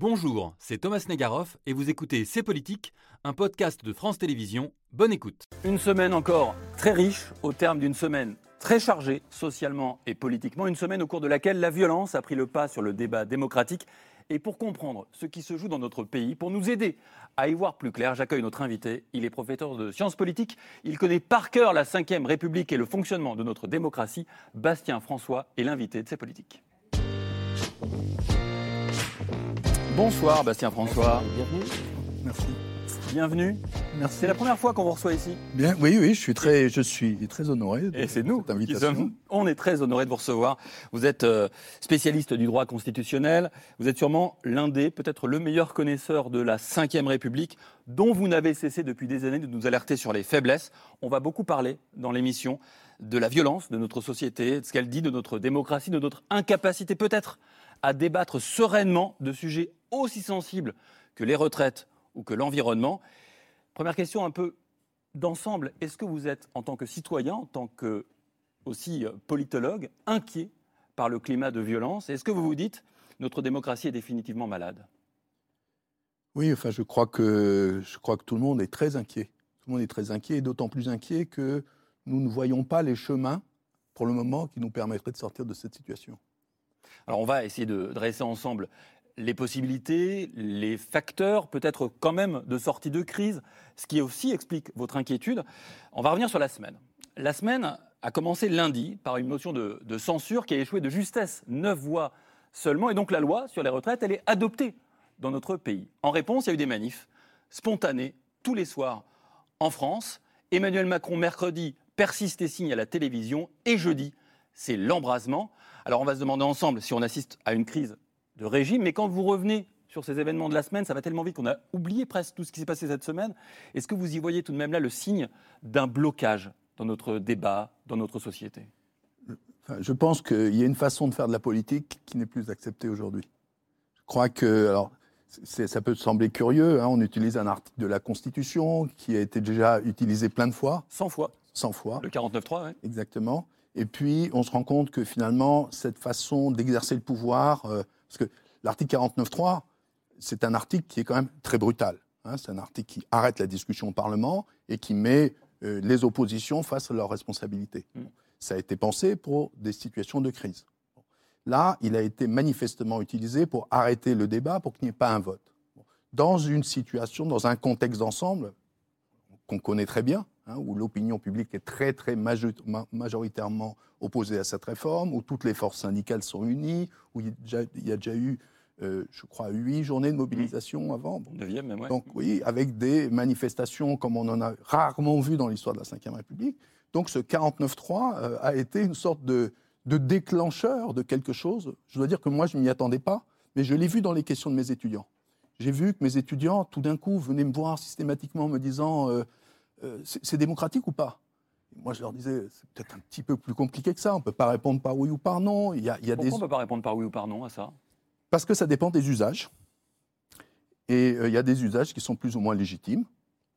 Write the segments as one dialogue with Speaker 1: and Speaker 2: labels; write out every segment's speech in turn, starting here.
Speaker 1: Bonjour, c'est Thomas Negaroff et vous écoutez C'est Politique, un podcast de France Télévisions. Bonne écoute.
Speaker 2: Une semaine encore très riche, au terme d'une semaine très chargée socialement et politiquement, une semaine au cours de laquelle la violence a pris le pas sur le débat démocratique. Et pour comprendre ce qui se joue dans notre pays, pour nous aider à y voir plus clair, j'accueille notre invité. Il est professeur de sciences politiques. Il connaît par cœur la Ve République et le fonctionnement de notre démocratie. Bastien François est l'invité de ces politiques. Bonsoir Bastien François.
Speaker 3: Bienvenue.
Speaker 4: Merci.
Speaker 2: Bienvenue.
Speaker 4: Merci.
Speaker 2: C'est la première fois qu'on vous reçoit ici.
Speaker 4: Bien, oui, oui, je suis très, je suis très honoré. De
Speaker 2: Et c'est nous
Speaker 4: cette
Speaker 2: qui
Speaker 4: invitation.
Speaker 2: sommes. On est très honoré de vous recevoir. Vous êtes euh, spécialiste du droit constitutionnel. Vous êtes sûrement l'un des, peut-être le meilleur connaisseur de la Ve République, dont vous n'avez cessé depuis des années de nous alerter sur les faiblesses. On va beaucoup parler dans l'émission de la violence de notre société, de ce qu'elle dit de notre démocratie, de notre incapacité peut-être à débattre sereinement de sujets aussi sensibles que les retraites ou que l'environnement. Première question un peu d'ensemble. Est-ce que vous êtes, en tant que citoyen, en tant que aussi euh, politologue, inquiet par le climat de violence? Est-ce que vous vous dites notre démocratie est définitivement malade?
Speaker 4: Oui, enfin, je crois que je crois que tout le monde est très inquiet. Tout le monde est très inquiet, et d'autant plus inquiet que nous ne voyons pas les chemins, pour le moment, qui nous permettraient de sortir de cette situation.
Speaker 2: Alors on va essayer de dresser ensemble les possibilités, les facteurs peut-être quand même de sortie de crise, ce qui aussi explique votre inquiétude. On va revenir sur la semaine. La semaine a commencé lundi par une motion de, censure qui a échoué de justesse, neuf voix seulement, et donc la loi sur les retraites, elle est adoptée dans notre pays. En réponse, il y a eu des manifs spontanés tous les soirs en France. Emmanuel Macron, mercredi, persiste et signe à la télévision, et jeudi, c'est l'embrasement. Alors on va se demander ensemble si on assiste à une crise de régime, mais quand vous revenez sur ces événements de la semaine, ça va tellement vite qu'on a oublié presque tout ce qui s'est passé cette semaine. Est-ce que vous y voyez tout de même là le signe d'un blocage dans notre débat, dans notre société?
Speaker 4: Je pense qu'il y a une façon de faire de la politique qui n'est plus acceptée aujourd'hui. Je crois que, alors, ça peut sembler curieux, hein, on utilise un article de la Constitution qui a été déjà utilisé plein de fois,
Speaker 2: 100 fois,
Speaker 4: 100 fois.
Speaker 2: le 49-3, ouais.
Speaker 4: Exactement. Et puis, on se rend compte que finalement, cette façon d'exercer le pouvoir, euh, parce que l'article 49.3, c'est un article qui est quand même très brutal. hein. c'est un article qui arrête la discussion au Parlement et qui met euh, les oppositions face à leurs responsabilités.
Speaker 2: Mm.
Speaker 4: Ça a été pensé pour des situations de crise. Là, il a été manifestement utilisé pour arrêter le débat, pour qu'il n'y ait pas un vote. Dans une situation, dans un contexte d'ensemble qu'on connaît très bien, hein, où l'opinion publique est très, très majo- ma- majoritairement opposée à cette réforme, où toutes les forces syndicales sont unies, où il y a déjà, il y a déjà eu, euh, je crois, huit journées de mobilisation avant. Bon.
Speaker 2: 9e même, ouais.
Speaker 4: Donc oui, avec des manifestations comme on en a rarement vu dans l'histoire de la Ve République. Donc ce 49-3 euh, a été une sorte de, de déclencheur de quelque chose. Je dois dire que moi, je ne m'y attendais pas, mais je l'ai vu dans les questions de mes étudiants. J'ai vu que mes étudiants, tout d'un coup, venaient me voir systématiquement en me disant euh, euh, c'est démocratique ou pas? Moi, je leur disais c'est peut-être un petit peu plus compliqué que ça. On ne peut pas répondre par oui ou par non. Il y a, il y a des
Speaker 2: Pourquoi on ne peut pas répondre par oui ou par non à ça?
Speaker 4: Parce que ça dépend des usages. Et euh, il y a des usages qui sont plus ou moins légitimes,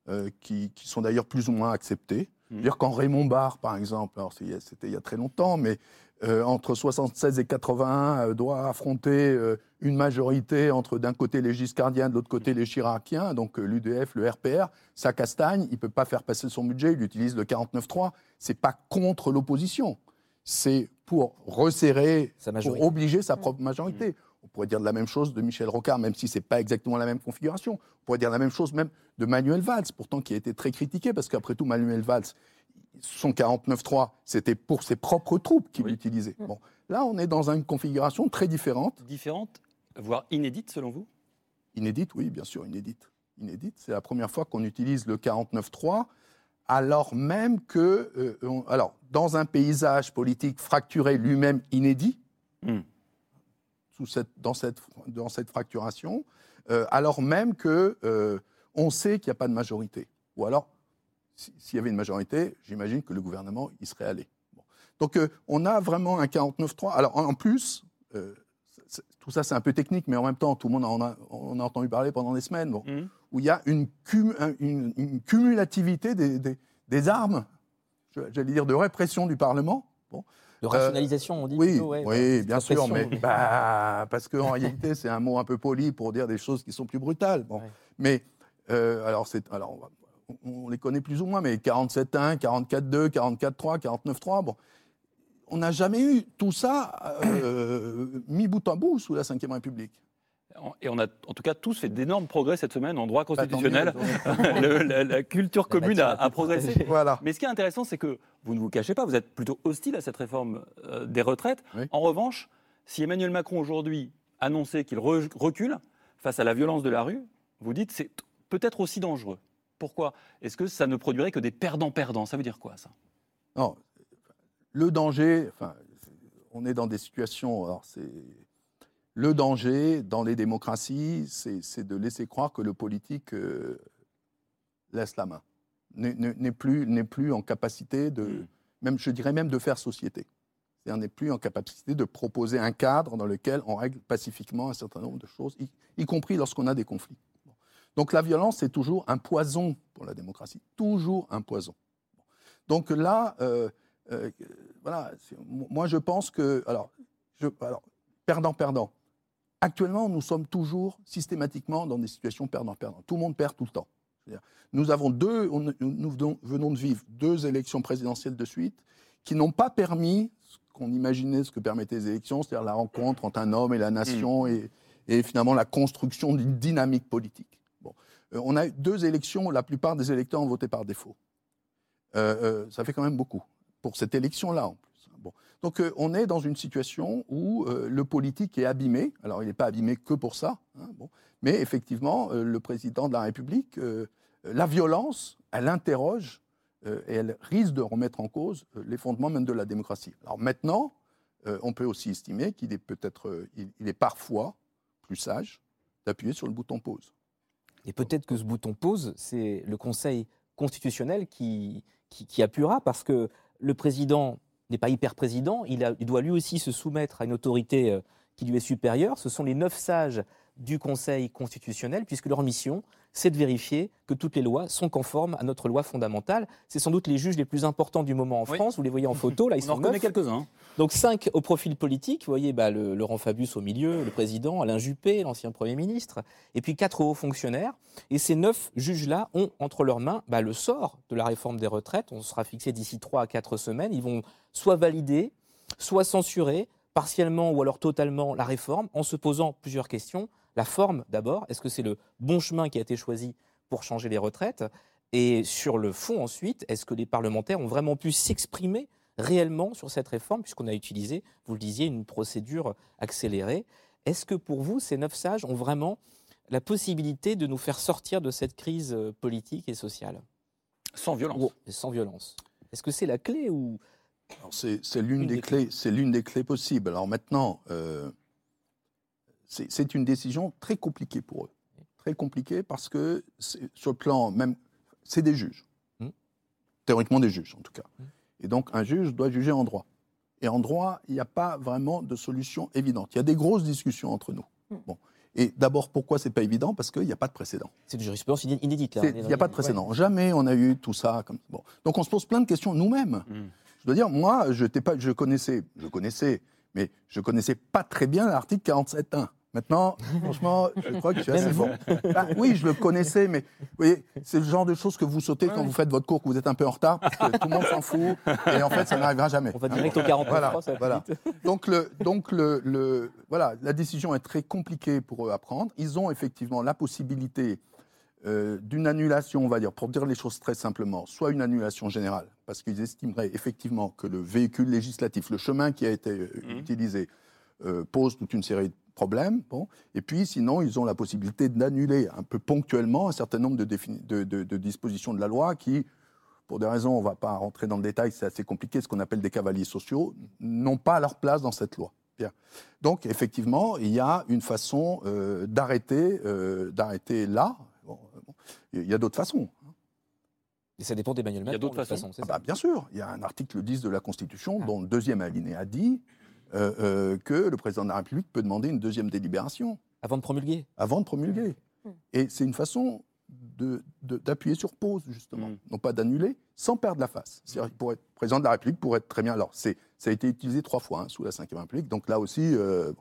Speaker 4: euh, qui, qui sont d'ailleurs plus ou moins acceptés.
Speaker 2: Mhm.
Speaker 4: Dire quand Raymond Barre, par exemple, alors c'était il y a très longtemps, mais euh, entre 76 et 81 euh, doit affronter euh, une majorité entre d'un côté les Giscardiens, de l'autre côté les Chiraciens, donc euh, l'UDF, le RPR, ça castagne, il peut pas faire passer son budget, il utilise le 49.3. C'est pas contre l'opposition, c'est pour resserrer,
Speaker 3: Sa
Speaker 4: pour obliger sa propre majorité. On pourrait dire la même chose de Michel Rocard, même si c'est pas exactement la même configuration. On pourrait dire la même chose même de Manuel Valls, pourtant qui a été très critiqué, parce qu'après tout, Manuel Valls, son 49-3, c'était pour ses propres troupes qu'il
Speaker 2: Oui.
Speaker 4: l'utilisait. Bon, là, on est dans une configuration très différente.
Speaker 2: Différente, voire inédite selon vous?
Speaker 4: Inédite, oui, bien sûr, inédite. Inédite, c'est la première fois qu'on utilise le 49-3, alors même que, euh, on- alors, dans un paysage politique fracturé lui-même inédit,
Speaker 2: Hmm.
Speaker 4: sous cette, dans, cette, dans cette fracturation, euh, alors même que euh, on sait qu'il n'y a pas de majorité. Ou alors, s'il y avait une majorité, j'imagine que le gouvernement y serait allé. Bon. Donc, euh, on a vraiment un 49-3. Alors, en en plus, euh, tout ça, c'est un peu technique, mais en même temps, tout le monde en a, on a entendu parler pendant des semaines, bon,
Speaker 2: Mhm.
Speaker 4: où il y a une, cum- un- une- une cumulativité des, des- des armes, j'allais dire, de répression du Parlement. Bon.
Speaker 3: De rationalisation, on dit
Speaker 4: Oui,
Speaker 3: plutôt, ouais,
Speaker 4: oui bien sûr,
Speaker 3: pression,
Speaker 4: mais bah, parce qu'en réalité, c'est un mot un peu poli pour dire des choses qui sont plus brutales. Bon.
Speaker 3: Ouais.
Speaker 4: Mais euh, alors, c'est, alors, on va- on, les connaît plus ou moins, mais 47.1, 44.2, 44.3, 49.3, bon. On n'a jamais eu tout ça euh, mis bout en bout sous la Ve République.
Speaker 2: Et on a en tout cas tous fait d'énormes progrès cette semaine en droit
Speaker 4: Bah,
Speaker 2: constitutionnel.
Speaker 4: mieux.
Speaker 2: Le- la, la culture commune a, progressé.
Speaker 4: Voilà.
Speaker 2: Mais ce qui est intéressant, c'est que vous ne vous cachez pas, vous êtes plutôt hostile à cette réforme euh, des retraites.
Speaker 4: Oui.
Speaker 2: En revanche, si Emmanuel Macron aujourd'hui annonçait qu'il re- recule face à la violence de la rue, vous dites c'est t- peut-être aussi dangereux. Pourquoi? Est-ce que ça ne produirait que des perdants-perdants Ça veut dire quoi ça?
Speaker 4: Non, le danger, enfin, on est dans des situations. Alors c'est le danger dans les démocraties, c'est de laisser croire que le politique euh, laisse la main, n'est- plus plus en capacité de,
Speaker 2: Mm.
Speaker 4: même je dirais même de faire société. C'est-à-dire n'est plus en capacité de proposer un cadre dans lequel on règle pacifiquement un certain nombre de choses, y, y compris lorsqu'on a des conflits. Donc la violence, c'est toujours un poison pour la démocratie, toujours un poison. Donc là, euh, euh, voilà, moi je pense que, alors, je, alors perdant-perdant. Actuellement, nous sommes toujours systématiquement dans des situations perdant-perdant. Tout le monde perd tout le temps. Nous avons deux, on- nous venons- de vivre deux élections présidentielles de suite qui n'ont pas permis ce qu'on imaginait, ce que permettaient les élections, c'est-à-dire la rencontre entre un homme et la nation et, et finalement la construction d'une dynamique politique. Euh, on a eu deux élections, la plupart des électeurs ont voté par défaut. Euh, euh, ça fait quand même beaucoup pour cette élection-là en plus. Donc on est dans une situation où le politique est abîmé. Alors il n'est pas abîmé que pour ça, hein, mais effectivement le président de la République, la violence, elle interroge et elle risque de remettre en cause les fondements même de la démocratie. Alors maintenant, on peut aussi estimer qu'il est peut-être, il est parfois plus sage d'appuyer sur le bouton pause.
Speaker 3: Et peut-être que ce bouton pause, c'est le Conseil constitutionnel qui, qui, appuiera, parce que le président n'est pas hyper-président, il doit lui aussi se soumettre à une autorité euh, qui lui est supérieure. Ce sont les neuf sages du Conseil constitutionnel, puisque leur mission, c'est de vérifier que toutes les lois sont conformes à notre loi fondamentale. C'est sans doute les juges les plus importants du moment en
Speaker 2: Oui.
Speaker 3: France. Vous les voyez en photo, là, ils
Speaker 2: On en
Speaker 3: sont
Speaker 2: reconnaît
Speaker 3: neuf.
Speaker 2: quelques-uns.
Speaker 3: Donc cinq au profil politique, vous voyez bah, le, Laurent Fabius au milieu, le président, Alain Juppé, l'ancien Premier ministre, et puis quatre hauts fonctionnaires. Et ces neuf juges-là ont entre leurs mains bah, le sort de la réforme des retraites. On sera fixé d'ici trois à quatre semaines. Ils vont soit valider, soit censurer partiellement ou alors totalement la réforme en se posant plusieurs questions. La forme d'abord, est-ce que c'est le bon chemin qui a été choisi pour changer les retraites? Et sur le fond ensuite, est-ce que les parlementaires ont vraiment pu s'exprimer réellement sur cette réforme, puisqu'on a utilisé, vous le disiez, une procédure accélérée? Est-ce que pour vous, ces neuf sages ont vraiment la possibilité de nous faire sortir de cette crise euh, politique et sociale?
Speaker 2: Sans violence.
Speaker 3: Sans violence. Est-ce que c'est la clé ou
Speaker 4: C'est l'une
Speaker 3: Une
Speaker 4: des,
Speaker 3: des
Speaker 4: clés. C'est l'une des clés possibles. Alors maintenant, euh, c'est une décision très compliquée pour eux, très compliquée parce que sur le plan même, c'est des juges,
Speaker 3: Mm.
Speaker 4: théoriquement des juges en tout cas.
Speaker 3: Mm.
Speaker 4: Et donc un juge doit juger en droit. Et en droit, il n'y a pas vraiment de solution évidente. Il y a des grosses discussions entre nous.
Speaker 3: Mm.
Speaker 4: Bon. Et d'abord, pourquoi c'est pas évident? Parce qu'il n'y a pas de précédent.
Speaker 3: c'est une jurisprudence iné- inédite là
Speaker 4: Il n'y a pas de précédent. Jamais on a eu tout ça. Comme... Bon. Donc on se pose plein de questions nous-mêmes. Je dois dire, moi, je, pas, je connaissais, je connaissais, mais je connaissais pas très bien l'article 47.1. Maintenant, franchement, je crois que je suis assez bon. Ah, oui, je le connaissais, mais vous voyez, c'est le genre de choses que vous sautez quand vous faites votre cours, que vous êtes un peu en retard, parce que tout le monde s'en fout, et en fait, ça n'arrivera jamais.
Speaker 3: On va
Speaker 4: Hein.
Speaker 3: direct au 49
Speaker 4: Voilà,
Speaker 3: ça va
Speaker 4: voilà.
Speaker 3: vite.
Speaker 4: Donc, le, donc le, le- voilà, la décision est très compliquée pour eux à prendre. Ils ont effectivement la possibilité euh, d'une annulation, on va dire, pour dire les choses très simplement, soit une annulation générale, parce qu'ils estimeraient effectivement que le véhicule législatif, le chemin qui a été euh,
Speaker 2: Mhm.
Speaker 4: utilisé, euh, pose toute une série de problèmes. Bon. Et puis, sinon, ils ont la possibilité d'annuler un peu ponctuellement un certain nombre de, défini- de- de- de dispositions de la loi qui, pour des raisons, on ne va pas rentrer dans le détail, c'est assez compliqué, ce qu'on appelle des cavaliers sociaux, n'ont pas leur place dans cette loi. Bien. Donc, effectivement, il y a une façon euh, d'arrêter, euh, d'arrêter là. Bon, bon. Il y a d'autres façons.
Speaker 3: Et ça dépend d'Emmanuel
Speaker 2: Il y a
Speaker 3: Macron.
Speaker 2: d'autres façons.
Speaker 3: façon, c'est
Speaker 4: Ah
Speaker 3: ça.
Speaker 4: bah, bien sûr, il y a un article 10 de la Constitution
Speaker 3: Ah.
Speaker 4: dont le deuxième alinéa dit euh, euh, que le président de la République peut demander une deuxième délibération
Speaker 3: Avant de promulguer.
Speaker 4: avant de promulguer.
Speaker 5: Mm.
Speaker 4: Et c'est une façon de- de- d'appuyer sur pause, justement,
Speaker 2: Mm.
Speaker 4: non pas d'annuler, sans perdre la face. C'est-à-dire pourrait être président de la République pour être très bien. Alors, c'est, ça a été utilisé trois fois hein, sous la Ve République, donc là aussi. euh,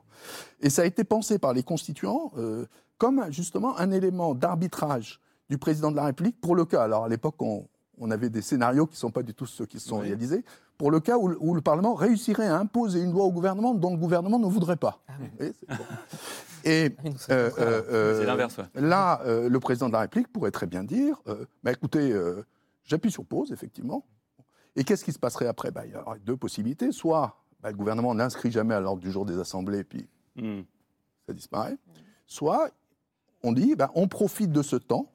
Speaker 4: et ça a été pensé par les constituants euh, comme justement un élément d'arbitrage du président de la République pour le cas. Alors, à l'époque, on, on avait des scénarios qui ne sont pas du tout ceux qui se sont
Speaker 2: Oui.
Speaker 4: réalisés, pour le cas où, le- où le Parlement réussirait à imposer une loi au gouvernement dont le gouvernement ne voudrait pas. Bon. Et.
Speaker 3: Ah,
Speaker 4: euh, euh, euh,
Speaker 2: ouais.
Speaker 4: Là, euh, le président de la République pourrait très bien dire euh, bah, écoutez, euh, j'appuie sur pause, effectivement. Et qu'est-ce qui se passerait après? Bah, Il y aurait deux possibilités. Soit bah, le gouvernement n'inscrit jamais à l'ordre du jour des assemblées, puis
Speaker 2: Hmm.
Speaker 4: ça disparaît. Soit on dit bah, on profite de ce temps,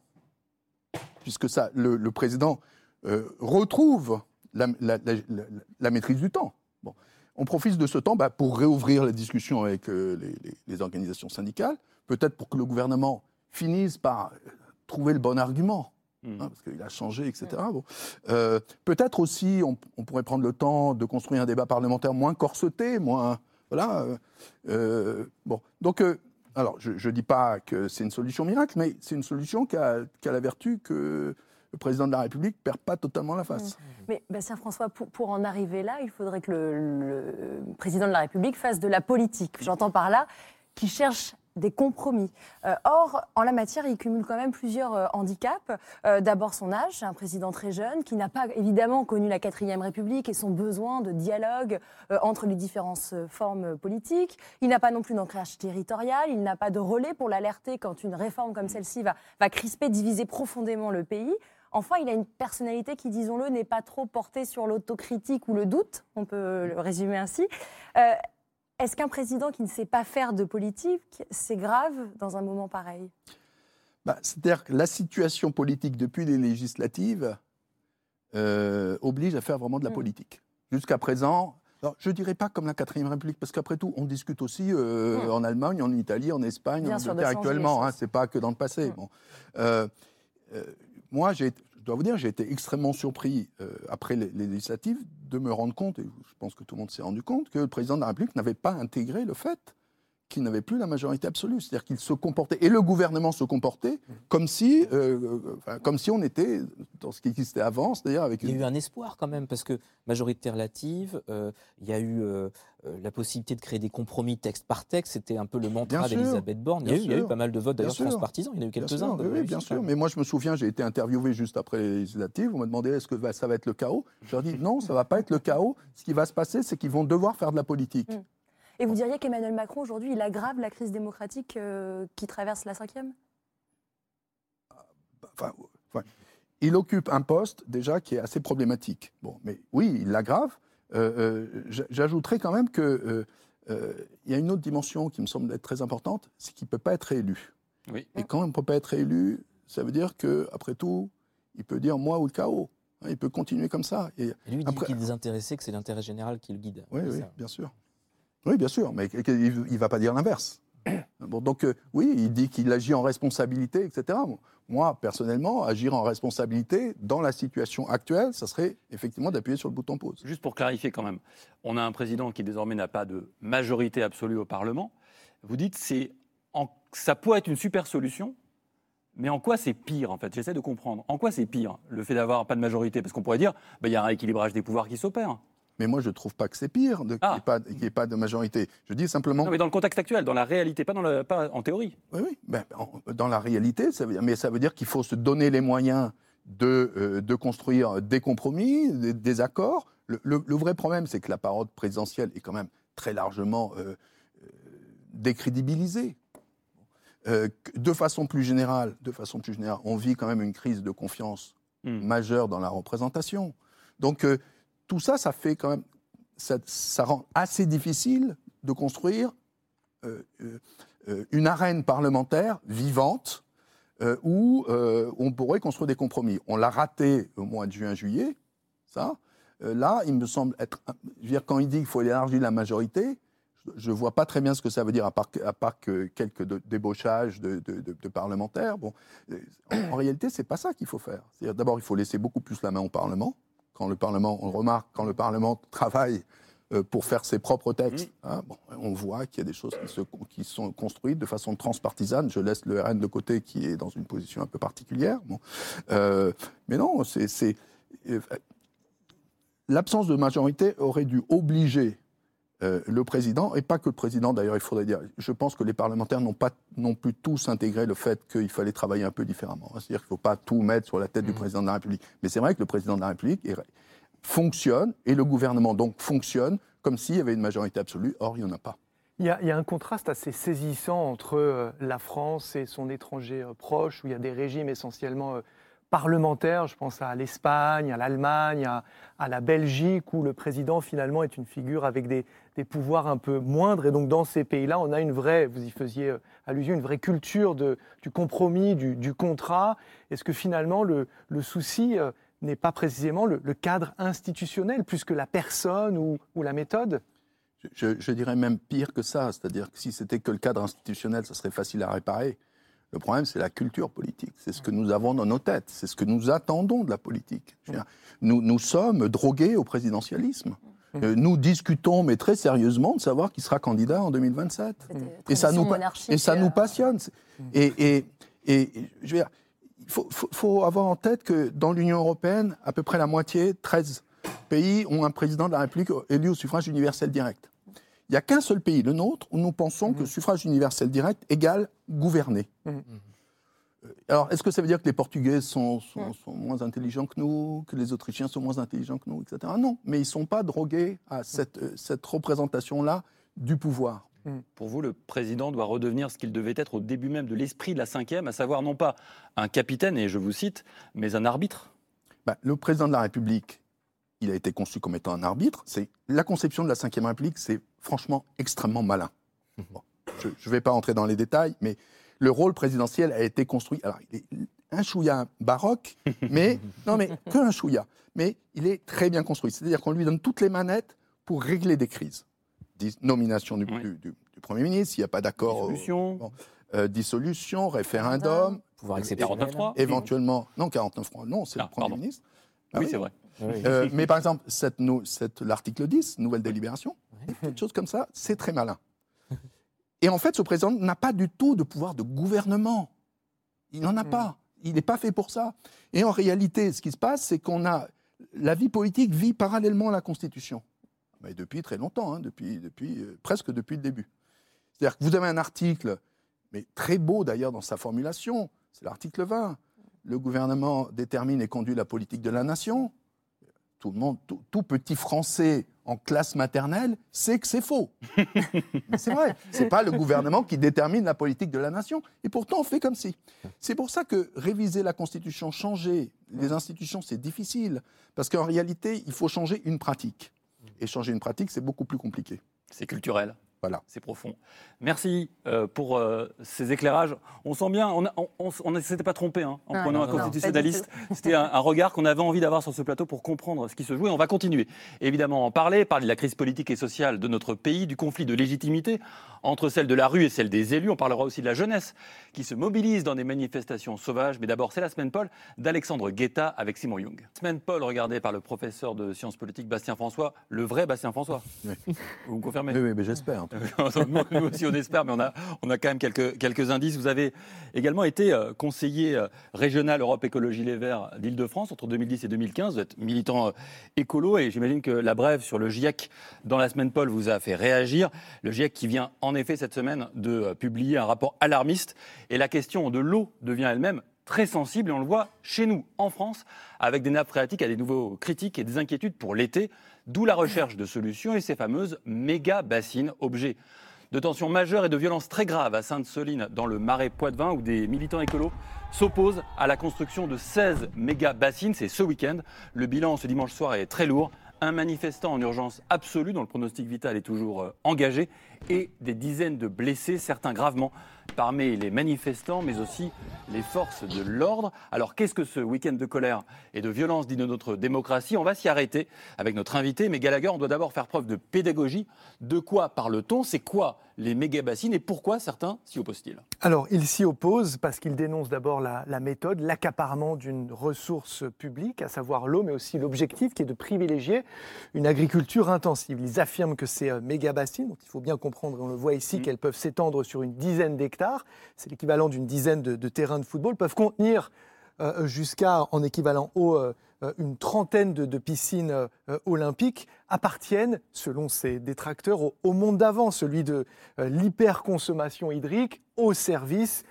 Speaker 4: puisque ça, le, le président euh, retrouve la, la- la- la- la maîtrise du temps. Bon. On profite de ce temps bah, pour réouvrir la discussion avec euh, les, les- les organisations syndicales, peut-être pour que le gouvernement finisse par euh, trouver le bon argument.
Speaker 2: Hmm.
Speaker 4: hein, parce qu'il a changé, etc. Bon. Euh, peut-être aussi, on, on pourrait prendre le temps de construire un débat parlementaire moins corseté, moins. Voilà. euh, bon. Donc, alors, je ne dis pas que c'est une solution miracle, mais c'est une solution qui a, qui a la vertu que le président de la République ne perd pas totalement la face.
Speaker 5: Mais Bastien François, pour, pour en arriver là, il faudrait que le, le président de la République fasse de la politique. J'entends par là qu'il cherche des compromis. Euh, or, en la matière, il cumule quand même plusieurs euh, handicaps. Euh, D'abord son âge, c'est un président très jeune qui n'a pas évidemment connu la quatrième République et son besoin de dialogue euh, entre les différentes euh, formes politiques. Il n'a pas non plus d'ancrage territorial, il n'a pas de relais pour l'alerter quand une réforme comme celle-ci va, va crisper, diviser profondément le pays. Enfin, il a une personnalité qui, disons-le, n'est pas trop portée sur l'autocritique ou le doute, on peut le résumer ainsi. Euh, Est-ce qu'un président qui ne sait pas faire de politique, c'est grave dans un moment pareil?
Speaker 4: Bah, C'est-à-dire que la situation politique depuis les législatives euh, oblige à faire vraiment de la
Speaker 5: Mm.
Speaker 4: politique. Jusqu'à présent, alors, je ne dirais pas comme la quatrième République, parce qu'après tout, on discute aussi euh,
Speaker 5: Mm.
Speaker 4: en Allemagne, en Italie, en Espagne,
Speaker 5: Bien
Speaker 4: en Angleterre actuellement. Hein, c'est pas que dans le passé.
Speaker 5: Mm.
Speaker 4: Bon. Euh, euh, moi, je dois vous dire, j'ai été extrêmement surpris euh, après les, les législatives de me rendre compte, et je pense que tout le monde s'est rendu compte, que le président de la République n'avait pas intégré le fait qu'il n'avait plus la majorité absolue. C'est-à-dire qu'il se comportait, et le gouvernement se comportait comme si, euh, euh, comme si on était dans ce qui existait avant, c'est-à-dire avec
Speaker 3: Il y a
Speaker 4: une...
Speaker 3: eu un espoir quand même, parce que majorité relative, euh, il y a eu euh, la possibilité de créer des compromis texte par texte, c'était un peu le mantra d'Elisabeth Borne. Il y, a eu,
Speaker 4: bien
Speaker 3: il y a eu
Speaker 4: sûr,
Speaker 3: pas mal de votes d'ailleurs transpartisans, il y en a eu quelques-uns.
Speaker 4: oui, oui, bien sûr. Mais moi, je me souviens, j'ai été interviewé juste après les législatives. On m'a demandé est-ce que ça va être le chaos? Je leur dis non, ça va pas être le chaos. Ce qui va se passer, c'est qu'ils vont devoir faire de la politique.
Speaker 5: Mm. Et vous diriez qu'Emmanuel Macron, aujourd'hui, il aggrave la crise démocratique euh, qui traverse la cinquième?
Speaker 4: Enfin, enfin, il occupe un poste déjà qui est assez problématique. Bon, mais oui, il l'aggrave. Euh, euh, j- J'ajouterais quand même qu'il euh, euh, y a une autre dimension qui me semble être très importante, c'est qu'il ne peut pas être réélu.
Speaker 2: Oui.
Speaker 4: Et quand on ne peut pas être réélu, ça veut dire qu'après tout, il peut dire moi ou le chaos. Hein, Il peut continuer comme ça. Et
Speaker 3: Et lui, il dit qu'il est désintéressé, que c'est l'intérêt général qui le guide.
Speaker 4: Oui,
Speaker 3: C'est
Speaker 4: oui,
Speaker 3: ça.
Speaker 4: bien sûr. Oui, bien sûr, mais il ne va pas dire l'inverse. Bon, donc, euh, oui, il dit qu'il agit en responsabilité, etc. Moi, personnellement, agir en responsabilité dans la situation actuelle, ça serait effectivement d'appuyer sur le bouton pause.
Speaker 2: Juste pour clarifier quand même, on a un président qui désormais n'a pas de majorité absolue au Parlement. Vous dites c'est en- ça pourrait être une super solution, mais en quoi c'est pire en fait? J'essaie de comprendre. En quoi c'est pire le fait d'avoir pas de majorité? Parce qu'on pourrait dire bah, il y a un rééquilibrage des pouvoirs qui s'opère.
Speaker 4: Mais moi, je ne trouve pas que c'est pire de- qu'il n'y
Speaker 2: Ah.
Speaker 4: ait, pas- ait de majorité. Je dis simplement.
Speaker 2: Non, mais dans le contexte actuel, dans la réalité, pas, dans le, pas en théorie.
Speaker 4: Oui, oui. Ben, en- dans la réalité, ça veut dire, mais ça veut dire qu'il faut se donner les moyens de, euh, de construire des compromis, des, des accords. Le, le- le vrai problème, c'est que la parole présidentielle est quand même très largement euh, euh, décrédibilisée. De façon plus générale, de façon plus générale, on vit quand même une crise de confiance
Speaker 2: Hmm.
Speaker 4: majeure dans la représentation. Donc tout ça, ça rend assez difficile de construire euh, euh, euh, une arène parlementaire vivante où on pourrait construire des compromis. On l'a raté au mois de juin-juillet, ça. Là, il me semble être. Quand il dit qu'il faut élargir la majorité, je ne vois pas très bien ce que ça veut dire, à part, quelques de- débauchages de, parlementaires. Bon, en, en réalité, c'est pas ça qu'il faut faire. D'abord, il faut laisser beaucoup plus la main au Parlement. Quand le Parlement, on remarque, quand le Parlement travaille, euh, pour faire ses propres textes. Hein. Bon, on voit qu'il y a des choses qui, se, qui, sont construites de façon transpartisane. Je laisse le RN de côté qui est dans une position un peu particulière. Bon. Euh, mais non, c'est euh, l'absence de majorité aurait dû obliger euh, le président, et pas que le président d'ailleurs, il faudrait dire, je pense que les parlementaires n'ont pas non plus tous intégré le fait qu'il fallait travailler un peu différemment. C'est-à-dire qu'il ne faut pas tout mettre sur la tête du mmh. président de la République. Mais c'est vrai que le président de la République fonctionne, et le gouvernement donc fonctionne comme s'il y avait une majorité absolue, or il n'y en a pas.
Speaker 6: Il y, a, il y, a, un contraste assez saisissant entre euh, la France et son étranger euh, proche, où il y a des régimes essentiellement parlementaires, je pense à l'Espagne, à l'Allemagne, à, la Belgique, où le président finalement est une figure avec des, pouvoirs un peu moindres. Et donc dans ces pays-là, on a une vraie, vous y faisiez euh, allusion, une vraie culture de, du compromis, du, contrat. Est-ce que finalement le, souci euh, n'est pas précisément le, cadre institutionnel plus que la personne ou, la méthode?
Speaker 4: Je, dirais même pire que ça, c'est-à-dire que si c'était que le cadre institutionnel, ça serait facile à réparer. Le problème, c'est la culture politique. C'est ce que nous avons dans nos têtes. C'est ce que nous attendons de la politique. nous sommes drogués au présidentialisme. Mmh. Euh, nous discutons, mais très sérieusement, de savoir qui sera candidat en 2027. Et ça, nous, et ça nous passionne. Mmh. Et, et, et, je veux dire, il faut, faut, avoir en tête que dans l'Union européenne, à peu près la moitié, 13 pays, ont un président de la République élu au suffrage universel direct. Il n'y a qu'un seul pays, le nôtre, où nous pensons que mhm. suffrage universel direct égale gouverner. Mhm. Euh, alors, est-ce que ça veut dire que les Portugais sont, sont, moins intelligents que nous, que les Autrichiens sont moins intelligents que nous, etc. Non, mais ils ne sont pas drogués à cette, euh, cette représentation-là du pouvoir.
Speaker 2: Pour vous, le président doit redevenir ce qu'il devait être au début même de l'esprit de la cinquième, à savoir non pas un capitaine, et je vous cite, mais un arbitre
Speaker 4: bah, Le président de la République, il a été conçu comme étant un arbitre. C'est la conception de la Ve République, c'est franchement extrêmement malin. je ne vais pas entrer dans les détails, mais le rôle présidentiel a été construit. Alors, il est un chouïa baroque, mais non, mais que un chouïa. Mais il est très bien construit. C'est-à-dire qu'on lui donne toutes les manettes pour régler des crises. nomination du, Premier ministre, s'il n'y a pas d'accord.
Speaker 2: Dissolution.
Speaker 4: Euh, dissolution, référendum.
Speaker 3: Pouvoir exceptionnel.
Speaker 2: 49.3.
Speaker 4: Éventuellement. Non, 49.3, non, c'est le ah, Premier ministre.
Speaker 2: oui, ah c'est vrai.
Speaker 4: Euh, mais par exemple, cette, l'article 10, nouvelle délibération, quelque chose comme ça, c'est très malin. Et en fait, ce président n'a pas du tout de pouvoir de gouvernement. Il n'en a mm. pas. Il n'est pas fait pour ça. Et en réalité, ce qui se passe, c'est qu'on a. La vie politique vit parallèlement à la Constitution. Mais depuis très longtemps, hein, depuis, depuis, euh, presque depuis le début. C'est-à-dire que vous avez un article, mais très beau d'ailleurs dans sa formulation, c'est l'article 20. Le gouvernement détermine et conduit la politique de la nation tout le monde, tout, petit Français en classe maternelle sait que c'est faux. c'est vrai. C'est pas le gouvernement qui détermine la politique de la nation. Et pourtant, on fait comme si. C'est pour ça que réviser la Constitution, changer les institutions, c'est difficile. Parce qu'en réalité, il faut changer une pratique. Et changer une pratique, c'est beaucoup plus compliqué.
Speaker 2: C'est culturel. Voilà. C'est profond. Merci euh, pour euh, ces éclairages. On sent bien, on ne s'était pas trompé hein, en prenant un constitutionnaliste. C'était un, regard qu'on avait envie d'avoir sur ce plateau pour comprendre ce qui se jouait. On va continuer, évidemment, en parler, parler de la crise politique et sociale de notre pays, du conflit de légitimité entre celle de la rue et celle des élus. On parlera aussi de la jeunesse qui se mobilise dans des manifestations sauvages. Mais d'abord, c'est la semaine Paul d'Alexandre Guetta avec Simon Young. Semaine Paul regardée par le professeur de sciences politiques Bastien François, le vrai Bastien François. Vous me confirmez?
Speaker 4: Oui, mais j'espère.
Speaker 2: Nous aussi, on espère, mais on a, on a quand même quelques, quelques indices. Vous avez également été euh, conseiller euh, régional Europe Écologie Les Verts d'Île-de-France entre 2010 et 2015. Vous êtes militant euh, écolo et j'imagine que la brève sur le GIEC dans la semaine Paul vous a fait réagir. Le GIEC qui vient en effet cette semaine de publier un rapport alarmiste. Et la question de l'eau devient elle-même très sensible. Et on le voit chez nous en France avec des nappes phréatiques à des nouveaux critiques et des inquiétudes pour l'été, d'où la recherche de solutions et ces fameuses méga bassines, objets de tensions majeures et de violences très graves à Sainte-Soline dans le marais Poitevin où des militants écolos s'opposent à la construction de 16 méga bassines, c'est ce week-end. Le bilan ce dimanche soir est très lourd. Un manifestant en urgence absolue dont le pronostic vital est toujours euh, engagé et des dizaines de blessés, certains gravement, parmi les manifestants, mais aussi les forces de l'ordre. Alors qu'est-ce que ce week-end de colère et de violence dit de notre démocratie? On va s'y arrêter avec notre invité, mais Gallagher, on doit d'abord faire preuve de pédagogie. De quoi parle-t-on? C'est quoi les méga-bassines et pourquoi certains s'y opposent-ils?
Speaker 6: Alors, ils s'y opposent parce qu'ils dénoncent d'abord la, la méthode, l'accaparement d'une ressource publique, à savoir l'eau, mais aussi l'objectif qui est de privilégier une agriculture intensive. Ils affirment que ces euh, méga-bassines, dont il faut bien comprendre, on le voit ici,
Speaker 2: Mm.
Speaker 6: qu'elles peuvent s'étendre sur une dizaine d'hectares, c'est l'équivalent d'une dizaine de, de terrains de football, peuvent contenir euh, jusqu'à, en équivalent eau, euh, euh, une trentaine de, de piscines euh, olympiques appartiennent, selon ses détracteurs, au, au monde d'avant, celui de l'hyperconsommation hydrique au service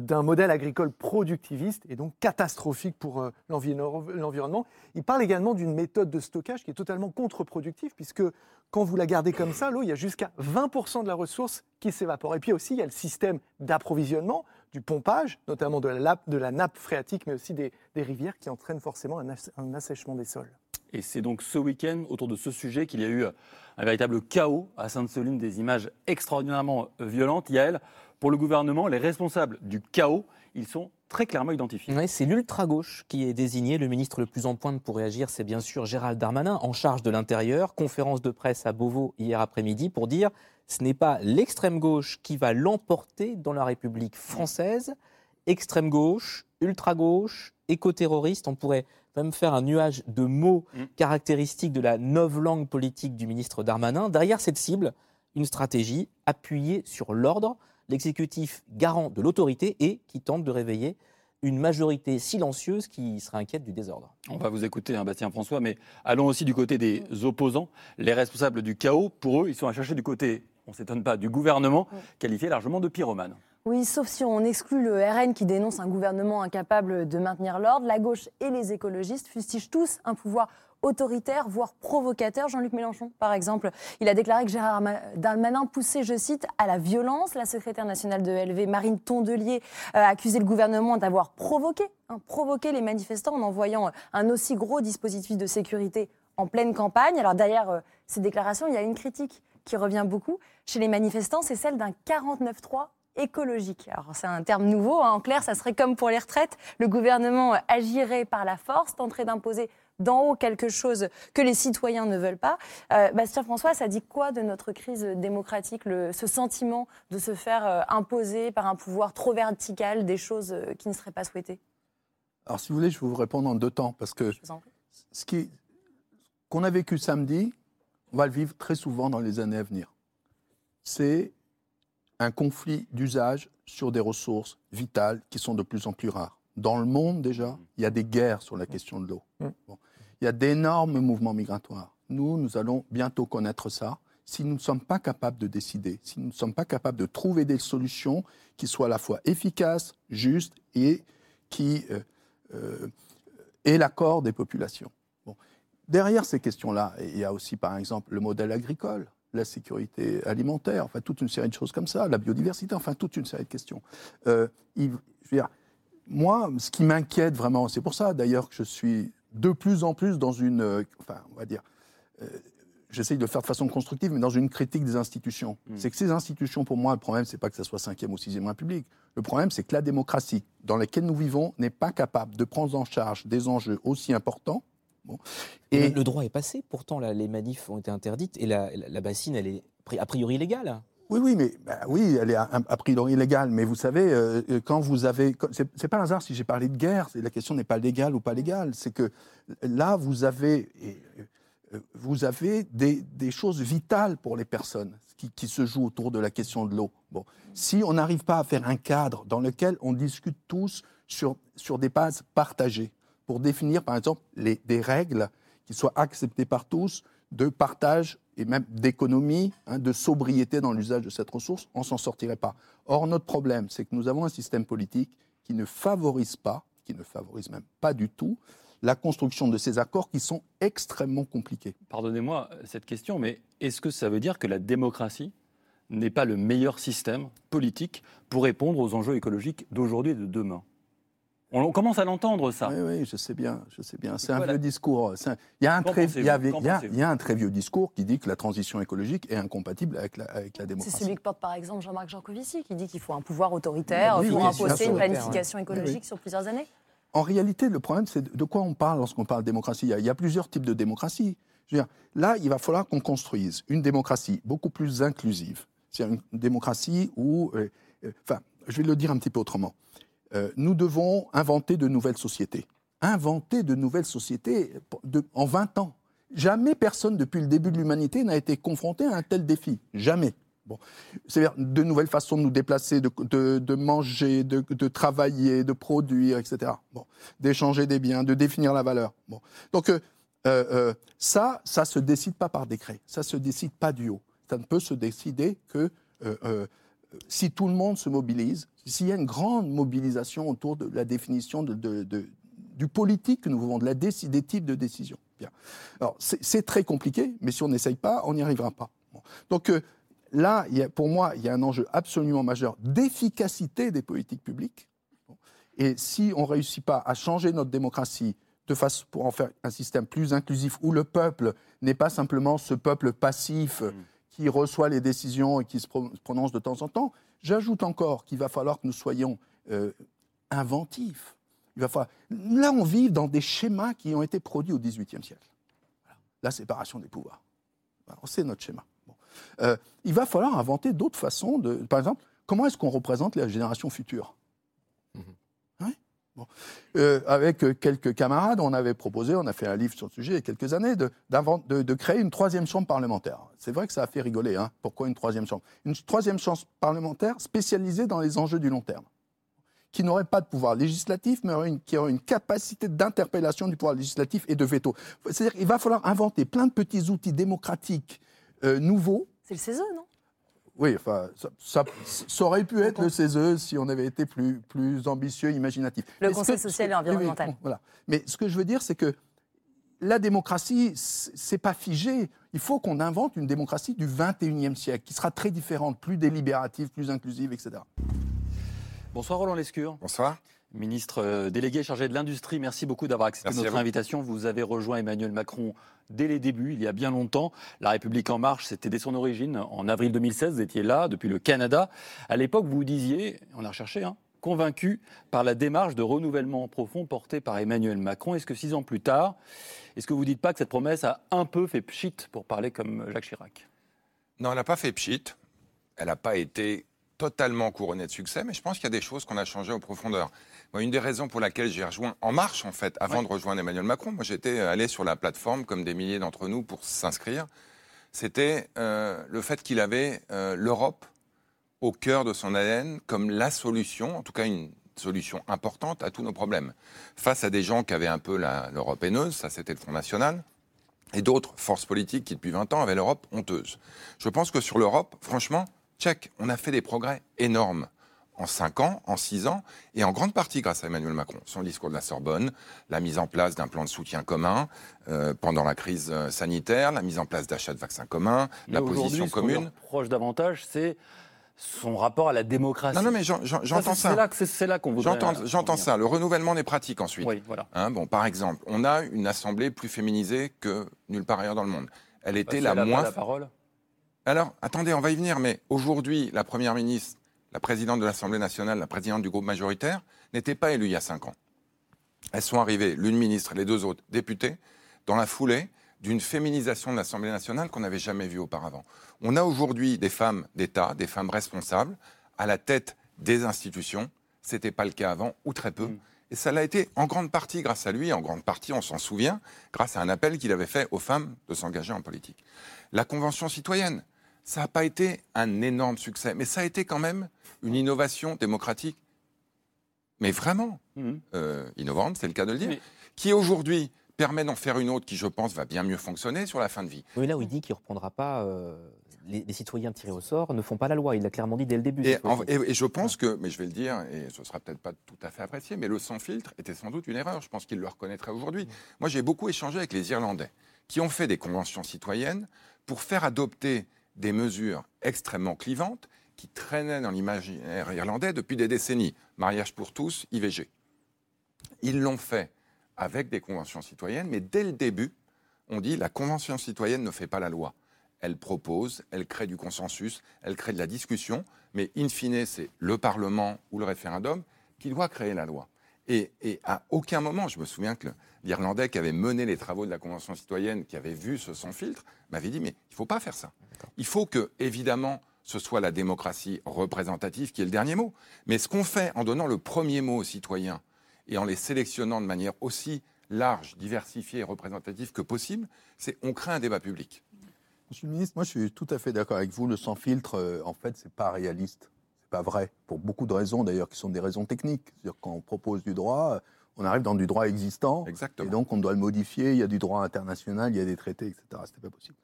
Speaker 6: d'un modèle agricole productiviste et donc catastrophique pour euh, l'envi- l'environnement. Il parle également d'une méthode de stockage qui est totalement contre-productive, puisque quand vous la gardez comme ça, l'eau, il y a jusqu'à 20% de la ressource qui s'évapore. Et puis aussi, il y a le système d'approvisionnement, du pompage, notamment de la, nappe- phréatique, mais aussi des, rivières, qui entraînent forcément un assèchement des sols.
Speaker 2: Et c'est donc ce week-end, autour de ce sujet, qu'il y a eu un véritable chaos à Sainte-Soline, des images extraordinairement violentes. Yael, pour le gouvernement, les responsables du chaos, ils sont très clairement identifiés.
Speaker 3: C'est l'ultra-gauche qui est désigné. Le ministre le plus en pointe pour réagir, c'est bien sûr Gérald Darmanin, en charge de l'Intérieur. Conférence de presse à Beauvau hier après-midi pour dire ce n'est pas l'extrême gauche qui va l'emporter dans la République française. Extrême gauche, ultra-gauche, éco-terroriste, on pourrait même faire un nuage de mots
Speaker 2: Mm.
Speaker 3: caractéristiques de la langue politique du ministre Darmanin. Derrière cette cible, une stratégie appuyée sur l'ordre, l'exécutif garant de l'autorité et qui tente de réveiller une majorité silencieuse qui serait inquiète du désordre.
Speaker 2: On va vous écouter, hein, Bastien François, mais allons aussi du côté des opposants. Les responsables du chaos, pour eux, ils sont à chercher du côté, on ne s'étonne pas, du gouvernement,
Speaker 5: Oui.
Speaker 2: qualifié largement de pyromane.
Speaker 5: Oui, sauf si on exclut le RN qui dénonce un gouvernement incapable de maintenir l'ordre. La gauche et les écologistes fustigent tous un pouvoir autoritaire, voire provocateur. Jean-Luc Mélenchon, par exemple, il a déclaré que Gérard Ma- Darmanin poussait, je cite, à la violence. La secrétaire nationale de LV, Marine Tondelier, euh, a accusé le gouvernement d'avoir provoqué, hein, provoqué les manifestants en envoyant euh, un aussi gros dispositif de sécurité en pleine campagne. Alors derrière euh, ces déclarations, il y a une critique qui revient beaucoup chez les manifestants, c'est celle d'un 49-3 écologique. Alors c'est un terme nouveau, hein. en clair ça serait comme pour les retraites, le gouvernement euh, agirait par la force, tenterait d'imposer d'en haut quelque chose que les citoyens ne veulent pas. Euh, Bastien François, ça dit quoi de notre crise démocratique, le- ce sentiment de se faire euh, imposer par un pouvoir trop vertical des choses euh, qui ne seraient pas souhaitées?
Speaker 4: Alors, si vous voulez, je vais vous répondre en deux temps, parce que ce qui- qu'on a vécu samedi, on va le vivre très souvent dans les années à venir. C'est un conflit d'usage sur des ressources vitales qui sont de plus en plus rares. Dans le monde, déjà, il y a des guerres sur la question de l'eau.
Speaker 6: Mm.
Speaker 4: Bon. Il y a d'énormes mouvements migratoires. Nous, nous allons bientôt connaître ça. Si nous ne sommes pas capables de décider, si nous ne sommes pas capables de trouver des solutions qui soient à la fois efficaces, justes et qui euh, euh, aient l'accord des populations. Bon. Derrière ces questions-là, il y a aussi, par exemple, le modèle agricole, la sécurité alimentaire, enfin toute une série de choses comme ça, la biodiversité, enfin toute une série de questions. Euh, il- je veux dire, moi, ce qui m'inquiète vraiment, c'est pour ça d'ailleurs que je suis de plus en plus dans une, euh, enfin, on va dire, euh, j'essaye de le faire de façon constructive, mais dans une critique des institutions.
Speaker 2: Mm.
Speaker 4: C'est que ces institutions, pour moi, le problème, c'est pas que ça soit 5e ou 6e République. Le problème, c'est que la démocratie dans laquelle nous vivons n'est pas capable de prendre en charge des enjeux aussi importants. Bon.
Speaker 3: Et le droit est passé, pourtant là, les manifs ont été interdites et la, la- la bassine, elle est a priori légale.
Speaker 4: Oui, oui, mais bah oui, elle est a, priori légale. Mais vous savez, euh, quand vous avez, c'est pas un hasard si j'ai parlé de guerre. La question n'est pas légale ou pas légale. C'est que là, vous avez, euh, vous avez des, des choses vitales pour les personnes qui, qui se jouent autour de la question de l'eau. Bon, si on n'arrive pas à faire un cadre dans lequel on discute tous sur sur des bases partagées pour définir, par exemple, des règles qui soient acceptées par tous de partage et même d'économie, hein, de sobriété dans l'usage de cette ressource, on s'en sortirait pas. Or, notre problème, c'est que nous avons un système politique qui ne favorise pas, qui ne favorise même pas du tout, la construction de ces accords qui sont extrêmement compliqués.
Speaker 2: Pardonnez-moi euh, cette question, mais est-ce que ça veut dire que la démocratie n'est pas le meilleur système politique pour répondre aux enjeux écologiques d'aujourd'hui et de demain? On commence à l'entendre, ça.
Speaker 4: Oui, oui, je sais bien, je sais bien. C'est un
Speaker 2: Voilà.
Speaker 4: vieux discours. Un- Il y, a un très, il y il a- il y a un très vieux discours qui dit que la transition écologique est incompatible avec la, avec la
Speaker 5: C'est
Speaker 4: démocratie.
Speaker 5: celui que porte par exemple Jean-Marc Jancovici, qui dit qu'il faut un pouvoir autoritaire
Speaker 4: Oui,
Speaker 5: pour
Speaker 4: oui, bien
Speaker 5: imposer une planification
Speaker 4: Oui,
Speaker 5: écologique
Speaker 4: oui.
Speaker 5: sur plusieurs années.
Speaker 4: En réalité, le problème, c'est de- quoi on parle lorsqu'on parle de démocratie? Il y, a, il y a plusieurs types de démocratie. Je veux dire, là, il va falloir qu'on construise une démocratie beaucoup plus inclusive. C'est-à-dire une démocratie où, euh, euh, enfin, je vais le dire un petit peu autrement. Euh, nous devons inventer de nouvelles sociétés. Inventer de nouvelles sociétés en 20 ans. Jamais personne depuis le début de l'humanité n'a été confronté à un tel défi. Jamais. Bon. C'est-à-dire de nouvelles façons de nous déplacer, de, manger, de, travailler, de produire, etc. Bon. D'échanger des biens, de définir la valeur. Bon. Donc euh, euh, ça, ça se décide pas par décret. Ça se décide pas du haut. Ça ne peut se décider que si tout le monde se mobilise, s'il y a une grande mobilisation autour de la définition du politique que nous voulons, des types de décisions. Bien. Alors, c'est très compliqué, mais si on n'essaye pas, on n'y arrivera pas. Donc euh, là, y a- pour moi, il y a un enjeu absolument majeur d'efficacité des politiques publiques. Et si on ne réussit pas à changer notre démocratie de façon pour en faire un système plus inclusif où le peuple n'est pas simplement ce peuple passif euh, qui reçoit les décisions et qui se pro- prononce de temps en temps, j'ajoute encore qu'il va falloir que nous soyons euh, inventifs. Là, on vit dans des schémas qui ont été produits au XVIIIe siècle. La séparation des pouvoirs. C'est notre schéma. Euh, il va falloir inventer d'autres façons de. Par exemple, comment est-ce qu'on représente les générations futures Ouais. Euh, Avec euh, quelques camarades, on avait proposé, on a fait un livre sur le sujet il y a quelques années, de, créer une troisième chambre parlementaire. C'est vrai que ça a fait rigoler. Hein. Pourquoi une troisième chambre? Une troisième chambre parlementaire spécialisée dans les enjeux du long terme qui n'aurait pas de pouvoir législatif, mais qui aurait une capacité d'interpellation du pouvoir législatif et de veto. C'est-à-dire qu'il va falloir inventer plein de petits outils démocratiques euh, nouveaux.
Speaker 5: C'est le CESE, non?
Speaker 4: Oui, enfin, ça, ça- ça aurait pu être le CESE si on avait été plus, plus ambitieux, imaginatif.
Speaker 5: Le
Speaker 4: Mais
Speaker 5: Conseil
Speaker 4: que-
Speaker 5: social et
Speaker 4: oui,
Speaker 5: environnemental.
Speaker 4: voilà. Mais ce que je veux dire, c'est que la démocratie, c'est pas figé. Il faut qu'on invente une démocratie du 21e siècle, qui sera très différente, plus délibérative, plus inclusive, etc.
Speaker 2: Bonsoir Roland Lescure.
Speaker 7: Bonsoir.
Speaker 2: Ministre euh, délégué chargé de l'industrie, merci beaucoup d'avoir accepté
Speaker 7: Merci
Speaker 2: notre
Speaker 7: vous.
Speaker 2: invitation. Vous avez rejoint Emmanuel Macron dès les débuts, il y a bien longtemps. La République en marche, c'était dès son origine. En avril 2016, vous étiez là, depuis le Canada. À l'époque, vous disiez, on a recherché, hein, convaincu par la démarche de renouvellement profond portée par Emmanuel Macron. Est-ce que six ans plus tard, est-ce que vous ne dites pas que cette promesse a un peu fait pchit, pour parler comme Jacques Chirac?
Speaker 7: Non, elle n'a pas fait pchit. Elle n'a pas été totalement couronnée de succès, mais je pense qu'il y a des choses qu'on a changées en profondeur. Moi, une des raisons pour laquelle j'ai rejoint En Marche, en fait, avant de rejoindre Emmanuel Macron, moi j'étais allé sur la plateforme, comme des milliers d'entre nous, pour s'inscrire. C'était euh, le fait qu'il avait euh, l'Europe au cœur de son ADN comme la solution, en tout cas une solution importante à tous nos problèmes. Face à des gens qui avaient un peu l'Europe haineuse, ça c'était le Front National, et d'autres forces politiques qui depuis 20 ans avaient l'Europe honteuse. Je pense que sur l'Europe, franchement, on a fait des progrès énormes en 5 ans, en 6 ans, et en grande partie grâce à Emmanuel Macron. Son discours de la Sorbonne, la mise en place d'un plan de soutien commun euh, pendant la crise euh, sanitaire, la mise en place d'achats de vaccins communs, la
Speaker 2: Mais
Speaker 7: position
Speaker 2: ce
Speaker 7: commune.
Speaker 2: reproche davantage, c'est son rapport à la démocratie.
Speaker 7: Non, non, mais j'en- j'en- j'entends
Speaker 2: c'est-
Speaker 7: ça.
Speaker 2: C'est là, qu'on voudrait.
Speaker 7: J'entends ça. Le renouvellement des pratiques ensuite.
Speaker 2: Oui, voilà.
Speaker 7: Hein, bon, par exemple, on a une assemblée plus féminisée que nulle part ailleurs dans le monde. Elle était
Speaker 2: Parce
Speaker 7: la
Speaker 2: qu'elle a pas
Speaker 7: moins.
Speaker 2: la parole.
Speaker 7: Alors, attendez, on va y venir, mais aujourd'hui, la première ministre, la présidente de l'Assemblée nationale, la présidente du groupe majoritaire, n'étaient pas élues il y a cinq ans. Elles sont arrivées, l'une ministre et les deux autres députés, dans la foulée d'une féminisation de l'Assemblée nationale qu'on n'avait jamais vue auparavant. On a aujourd'hui des femmes d'État, des femmes responsables, à la tête des institutions. Ce n'était pas le cas avant, ou très peu. Et ça l'a été en grande partie grâce à lui, en grande partie, on s'en souvient, grâce à un appel qu'il avait fait aux femmes de s'engager en politique. La Convention citoyenne, ça n'a pas été un énorme succès, mais ça a été quand même une innovation démocratique, mais vraiment
Speaker 2: Mhm.
Speaker 7: euh, innovante, c'est le cas de le dire,
Speaker 2: Mais-
Speaker 7: qui aujourd'hui permet d'en faire une autre qui, je pense, va bien mieux fonctionner sur la fin de vie.
Speaker 3: Oui, là où il dit qu'il ne reprendra pas euh, les, les citoyens tirés au sort ne font pas la loi. Il l'a clairement dit dès le début.
Speaker 7: Et,
Speaker 3: cette fois-ci.
Speaker 7: en- et- et je pense que, mais je vais le dire, et ce sera peut-être pas tout à fait apprécié, mais le sans filtre était sans doute une erreur. Je pense qu'il le reconnaîtrait aujourd'hui. Moi, j'ai beaucoup échangé avec les Irlandais, qui ont fait des conventions citoyennes pour faire adopter des mesures extrêmement clivantes qui traînaient dans l'imaginaire irlandais depuis des décennies. Mariage pour tous, IVG. Ils l'ont fait avec des conventions citoyennes, mais dès le début, on dit la convention citoyenne ne fait pas la loi. Elle propose, elle crée du consensus, elle crée de la discussion, mais in fine, c'est le Parlement ou le référendum qui doit créer la loi. Et, à aucun moment, je me souviens que l'Irlandais qui avait mené les travaux de la Convention citoyenne, qui avait vu ce sans filtre, m'avait dit, mais il ne faut pas faire ça. Il faut que, évidemment, ce soit la démocratie représentative qui est le dernier mot. Mais ce qu'on fait en donnant le premier mot aux citoyens et en les sélectionnant de manière aussi large, diversifiée et représentative que possible, c'est on crée un débat public.
Speaker 4: Monsieur le ministre, moi je suis tout à fait d'accord avec vous. Le sans filtre, euh, en fait, c'est pas réaliste. C'est pas vrai. Pour beaucoup de raisons d'ailleurs, qui sont des raisons techniques. C'est-à-dire quand on propose du droit, euh, on arrive dans du droit existant.
Speaker 7: Exactement.
Speaker 4: Et donc on doit le modifier. Il y a du droit international, il y a des traités, etc. C'était pas possible.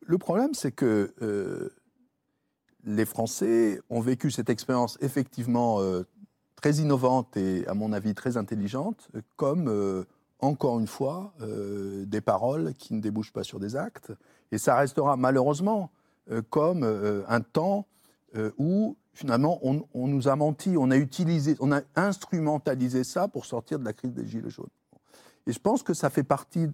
Speaker 4: Le problème, c'est que euh, les Français ont vécu cette expérience effectivement euh, très innovante et, à mon avis, très intelligente, comme, euh, encore une fois, des paroles qui ne débouchent pas sur des actes. Et ça restera malheureusement comme un temps où, finalement, on, on nous a menti, on a utilisé, on a instrumentalisé ça pour sortir de la crise des Gilets jaunes. Et je pense que ça fait partie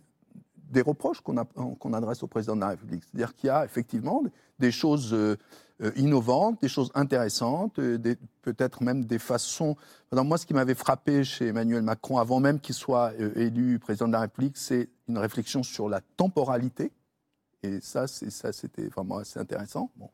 Speaker 4: des reproches qu'on adresse au président de la République. C'est-à-dire qu'il y a effectivement des choses euh, euh, innovantes, des choses intéressantes, euh, peut-être même des façons. Moi, ce qui m'avait frappé chez Emmanuel Macron, avant même qu'il soit élu président de la République, c'est une réflexion sur la temporalité. Et ça, c'était vraiment assez intéressant. Bon.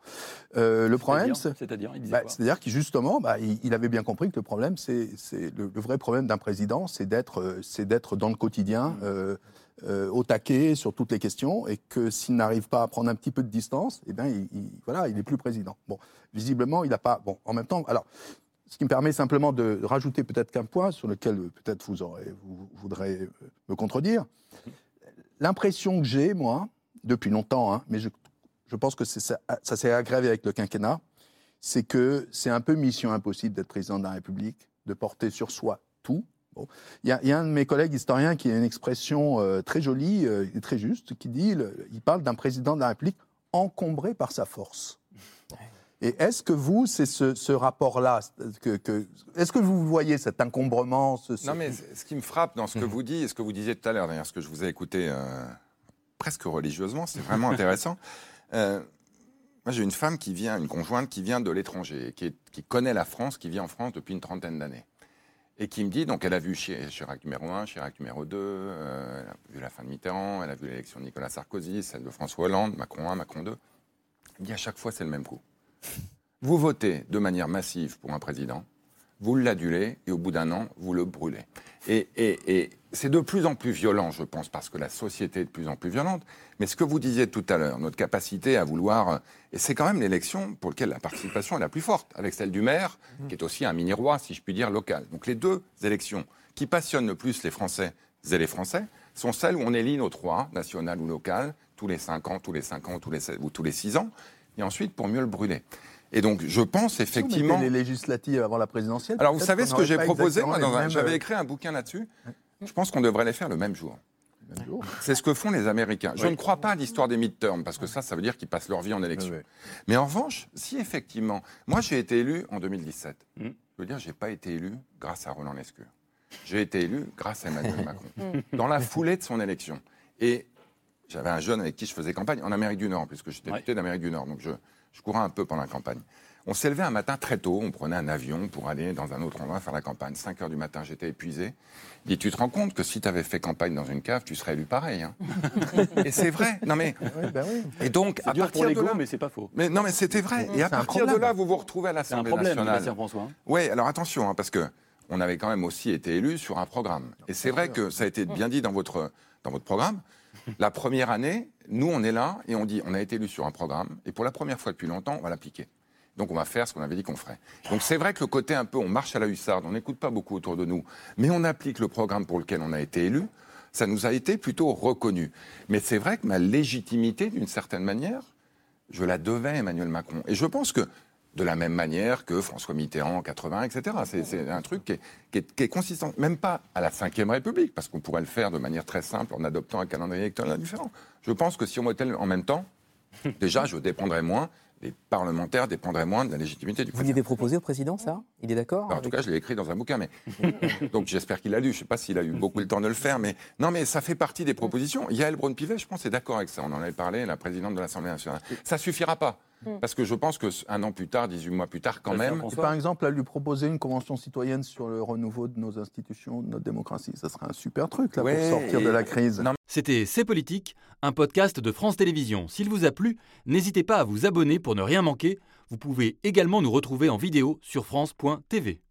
Speaker 4: Euh, le problème, c'est.
Speaker 2: C'est-à-dire, c'est-à-dire,
Speaker 4: Bah, justement, bah, il, il avait bien compris que le problème, c'est le, le vrai problème d'un président, c'est d'être, c'est d'être dans le quotidien, euh, euh, au taquet sur toutes les questions, et que s'il n'arrive pas à prendre un petit peu de distance, eh bien, il, il- voilà, il n'est plus président. Bon, visiblement, il n'a pas. Bon, en même temps, alors, ce qui me permet simplement de rajouter peut-être qu'un point sur lequel peut-être vous aurez, vous voudrez me contredire. L'impression que j'ai, moi, depuis longtemps, hein, mais je, je pense que ça, ça s'est aggravé avec le quinquennat, c'est que c'est un peu mission impossible d'être président de la République, de porter sur soi tout. Bon. Il, y a, il y a un de mes collègues historiens qui a une expression euh, très jolie euh, et très juste, qui dit, le- il parle d'un président de la République encombré par sa force. Et est-ce que vous, c'est ce, ce rapport-là, que, que- est-ce que vous voyez cet encombrement ce- ce-
Speaker 7: Non, mais ce qui me frappe dans ce que vous dites et ce que vous disiez tout à l'heure, d'ailleurs, ce que je vous ai écouté euh, presque religieusement, c'est vraiment intéressant. Euh, moi, j'ai une femme qui vient, une conjointe qui vient de l'étranger, qui, connaît la France, qui vit en France depuis une trentaine d'années. Et qui me dit, donc elle a vu Chi- Chirac numéro 1, Chirac numéro 2, euh, elle a vu la fin de Mitterrand, elle a vu l'élection de Nicolas Sarkozy, celle de François Hollande, Macron 1, Macron 2. Elle me dit à chaque fois, c'est le même coup. Vous votez de manière massive pour un président, vous l'adulez et au bout d'un an, vous le brûlez. Et, et- et c'est de plus en plus violent, je pense, parce que la société est de plus en plus violente. Mais ce que vous disiez tout à l'heure, notre capacité à vouloir... Et c'est quand même l'élection pour laquelle la participation est la plus forte, avec celle du maire, qui est aussi un mini-roi, si je puis dire, local. Donc les deux élections qui passionnent le plus les Français et les Français sont celles où on élit notre roi, national ou local, tous les 5 ans, tous les 5 ans, tous les, sept- ou tous les 6 ans, et ensuite pour mieux le brûler. Et donc je pense effectivement...
Speaker 4: les législatives avant la présidentielle.
Speaker 7: Alors, vous savez ce que j'ai proposé un- J'avais
Speaker 4: euh,
Speaker 7: écrit un bouquin là-dessus. Je pense qu'on devrait les faire le même jour. C'est ce que font les Américains. Je ne crois pas à l'histoire des midterms, parce que ça, ça veut dire qu'ils passent leur vie en élection. Mais en revanche, si effectivement, moi j'ai été élu en 2017,
Speaker 2: Mm.
Speaker 7: je veux dire, j'ai pas été élu grâce à Roland Lescure. J'ai été élu grâce à Emmanuel Macron, dans la foulée de son élection. Et j'avais un jeune avec qui je faisais campagne en Amérique du Nord, puisque j'étais
Speaker 2: Ouais.
Speaker 7: député d'Amérique du Nord, donc je, je courais un peu pendant la campagne. On s'est levé un matin très tôt, on prenait un avion pour aller dans un autre endroit faire la campagne. 5 heures du matin, j'étais épuisé. Il dit, tu te rends compte que si tu avais fait campagne dans une cave, tu serais élu pareil. hein? Et c'est vrai. Non mais,
Speaker 4: Oui, ben oui.
Speaker 7: et donc, à
Speaker 2: dur pour
Speaker 7: partir de là,
Speaker 2: mais c'est pas faux.
Speaker 7: mais non, mais c'était vrai. Et à partir de là, vous vous retrouvez à
Speaker 2: C'est un
Speaker 7: l'Assemblée
Speaker 2: problème,
Speaker 7: nationale.
Speaker 2: François. hein.
Speaker 7: Oui, alors attention, hein, parce que on avait quand même aussi été élu sur un programme. Et c'est vrai que ça a été bien dit dans votre, dans votre programme. La première année, nous, on est là et on dit on a été élu sur un programme. Et pour la première fois depuis longtemps, on va l'appliquer. Donc on va faire ce qu'on avait dit qu'on ferait. Donc c'est vrai que le côté un peu, on marche à la hussarde, on n'écoute pas beaucoup autour de nous, mais on applique le programme pour lequel on a été élu, ça nous a été plutôt reconnu. Mais c'est vrai que ma légitimité, d'une certaine manière, je la devais à Emmanuel Macron. Et je pense que de la même manière que François Mitterrand en 80, etc. C'est- un truc qui est, qui est- qui est consistant, même pas à la Ve République, parce qu'on pourrait le faire de manière très simple en adoptant un calendrier électoral différent. Je pense que si on votait en même temps, déjà, je dépendrais moins, les parlementaires dépendraient moins de la légitimité du
Speaker 3: Vous
Speaker 7: président.
Speaker 3: l'avez proposé au président, ça? Il est d'accord
Speaker 7: Enfin, en tout cas, je l'ai écrit dans un bouquin, mais donc j'espère qu'il l'a lu. Je ne sais pas s'il a eu beaucoup le temps de le faire, mais non, mais ça fait partie des propositions. Yael Braun-Pivet, je pense, est d'accord avec ça. On en avait parlé, la présidente de l'Assemblée nationale. Ça suffira pas, parce que je pense que un an plus tard, 18 mois plus tard, quand même,
Speaker 4: Et par exemple, à lui proposer une convention citoyenne sur le renouveau de nos institutions, de notre démocratie, ça serait un super truc là,
Speaker 7: Ouais,
Speaker 4: pour sortir
Speaker 7: et-
Speaker 4: de la crise.
Speaker 7: Non,
Speaker 2: C'était C'est Politique, un podcast de France Télévisions. S'il vous a plu, n'hésitez pas à vous abonner pour ne rien manquer. Vous pouvez également nous retrouver en vidéo sur France.tv.